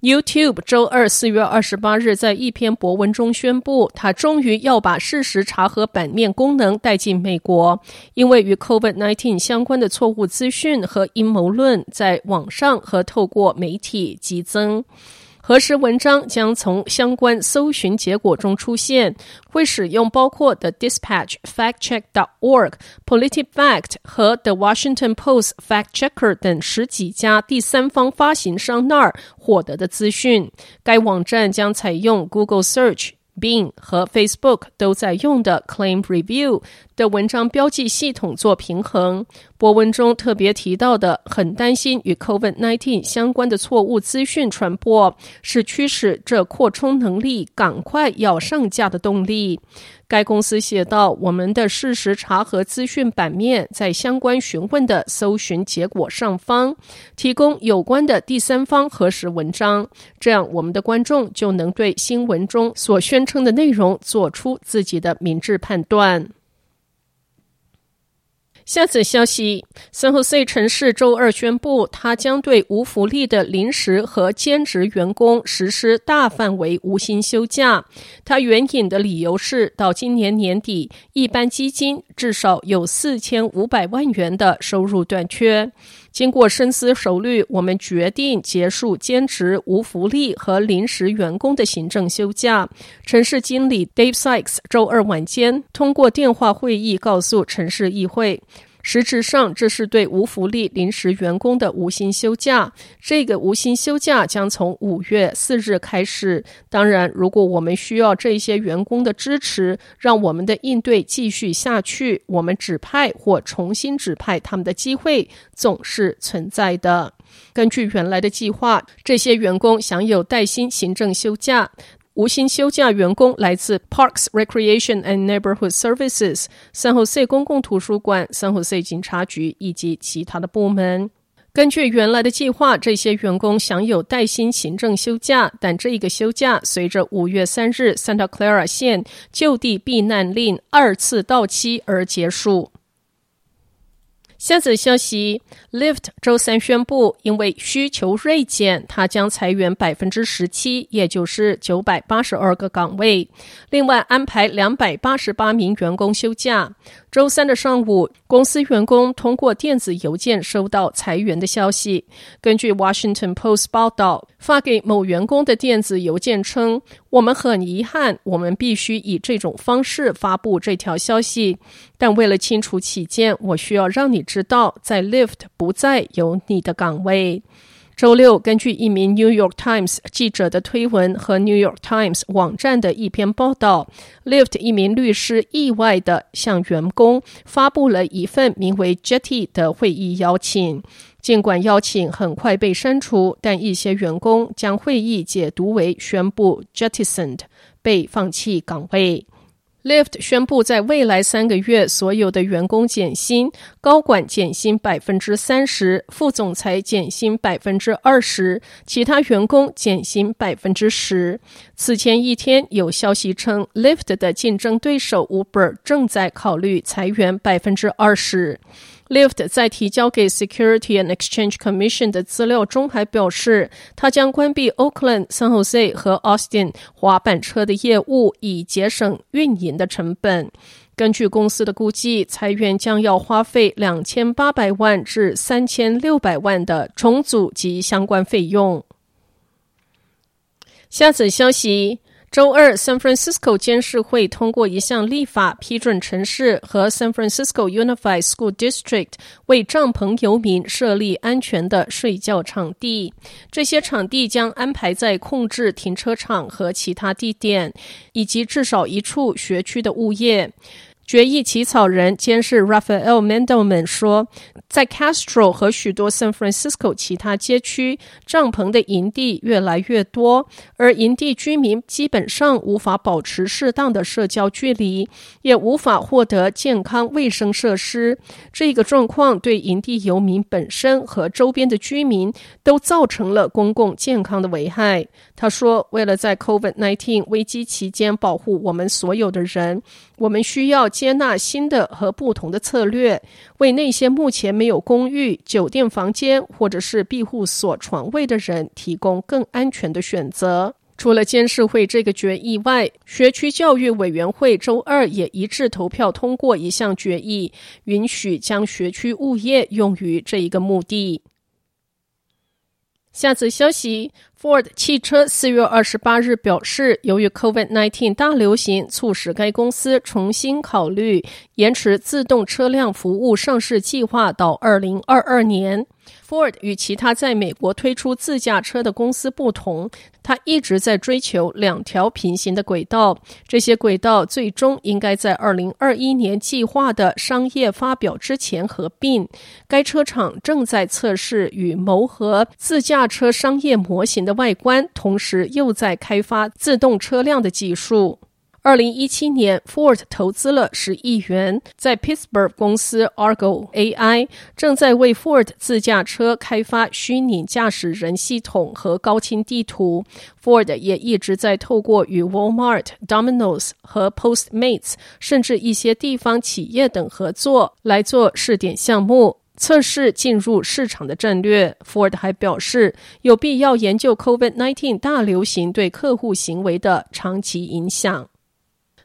YouTube 周二四月二十八日在一篇博文中宣布，他终于要把事实查核版面功能带进美国，因为与 COVID-19 相关的错误资讯和阴谋论在网上和透过媒体激增。核实文章将从相关搜寻结果中出现，会使用包括 The Dispatch、FactCheck.org、PolitiFact 和 The Washington Post Fact Checker 等十几家第三方发行商那儿获得的资讯。该网站将采用 Google Search。Bing 和 Facebook 都在用的 Claim Review 的文章标记系统做平衡。博文中特别提到的，很担心与 COVID-19 相关的错误资讯传播，是驱使这扩充能力赶快要上架的动力。该公司写道：“我们的事实查核资讯版面在相关询问的搜寻结果上方提供有关的第三方核实文章，这样我们的观众就能对新闻中所宣称的内容做出自己的明智判断。”下则消息，San Jose 城市周二宣布，他将对无福利的临时和兼职员工实施大范围无薪休假。他援引的理由是，到今年年底，一般基金至少有四千五百万元的收入短缺。经过深思熟虑，我们决定结束兼职、无福利和临时员工的行政休假。城市经理 Dave Sykes 周二晚间通过电话会议告诉城市议会。实质上，这是对无福利临时员工的无薪休假。这个无薪休假将从五月四日开始。当然，如果我们需要这些员工的支持，让我们的应对继续下去，我们指派或重新指派他们的机会总是存在的。根据原来的计划，这些员工享有带薪行政休假。无薪休假员工来自 Parks, Recreation and Neighborhood Services、San Jose 公共图书馆、San Jose 警察局以及其他的部门。根据原来的计划，这些员工享有带薪行政休假，但这一个休假随着五月三日 Santa Clara 县就地避难令二次到期而结束。下则消息，Lyft 周三宣布，因为需求锐减，它将裁员百分之十七，也就是九百八十二个岗位，另外安排两百八十八名员工休假。周三的上午，公司员工通过电子邮件收到裁员的消息。根据 Washington Post 报道，发给某员工的电子邮件称：“我们很遗憾，我们必须以这种方式发布这条消息。但为了清楚起见，我需要让你知道，在 Lyft 不再有你的岗位。”周六，根据一名 New York Times 记者的推文和 New York Times 网站的一篇报道，Lyft 一名律师意外地向员工发布了一份名为 Jetty 的会议邀请。尽管邀请很快被删除，但一些员工将会议解读为宣布 jettisoned 被放弃岗位。L i f t 宣布，在未来三个月，所有的员工减薪，高管减薪百分之三十，副总裁减薪百分之二十，其他员工减薪百分之十。此前一天，有消息称 l i f t 的竞争对手 Uber 正在考虑裁员百分之二十。Lyft 在提交给 Security and Exchange Commission 的资料中还表示，他将关闭 Oakland、San Jose 和 Austin 滑板车的业务，以节省运营的成本。根据公司的估计，裁员将要花费两千八百万至三千六百万的重组及相关费用。下次消息。周二，San Francisco 监事会通过一项立法，批准城市和 San Francisco Unified School District 为帐篷游民设立安全的睡觉场地。这些场地将安排在控制停车场和其他地点，以及至少一处学区的物业。决议起草人监事 Rafael Mandelman 说，在 Castro 和许多 San Francisco 其他街区，帐篷的营地越来越多，而营地居民基本上无法保持适当的社交距离，也无法获得健康卫生设施。这个状况对营地游民本身和周边的居民都造成了公共健康的危害。他说，为了在 COVID-19 危机期间保护我们所有的人，我们需要接纳新的和不同的策略，为那些目前没有公寓、酒店房间或者是庇护所床位的人提供更安全的选择。除了监事会这个决议外，学区教育委员会周二也一致投票通过一项决议，允许将学区物业用于这一个目的。下次消息，Ford 汽车四月二十八日表示，由于 COVID-19 大流行，促使该公司重新考虑延迟自动车辆服务上市计划到二零二二年。Ford 与其他在美国推出自驾车的公司不同，它一直在追求两条平行的轨道。这些轨道最终应该在二零二一年计划的商业发表之前合并。该车厂正在测试与谋合自驾车商业模型的外观，同时又在开发自动车辆的技术。二零一七年，Ford 投资了十亿元在 Pittsburgh 公司 Argo AI，正在为 Ford 自驾车开发虚拟驾驶人系统和高清地图。Ford 也一直在透过与 Walmart、Domino's 和 Postmates，甚至一些地方企业等合作来做试点项目，测试进入市场的战略。Ford 还表示，有必要研究 COVID-19 大流行对客户行为的长期影响。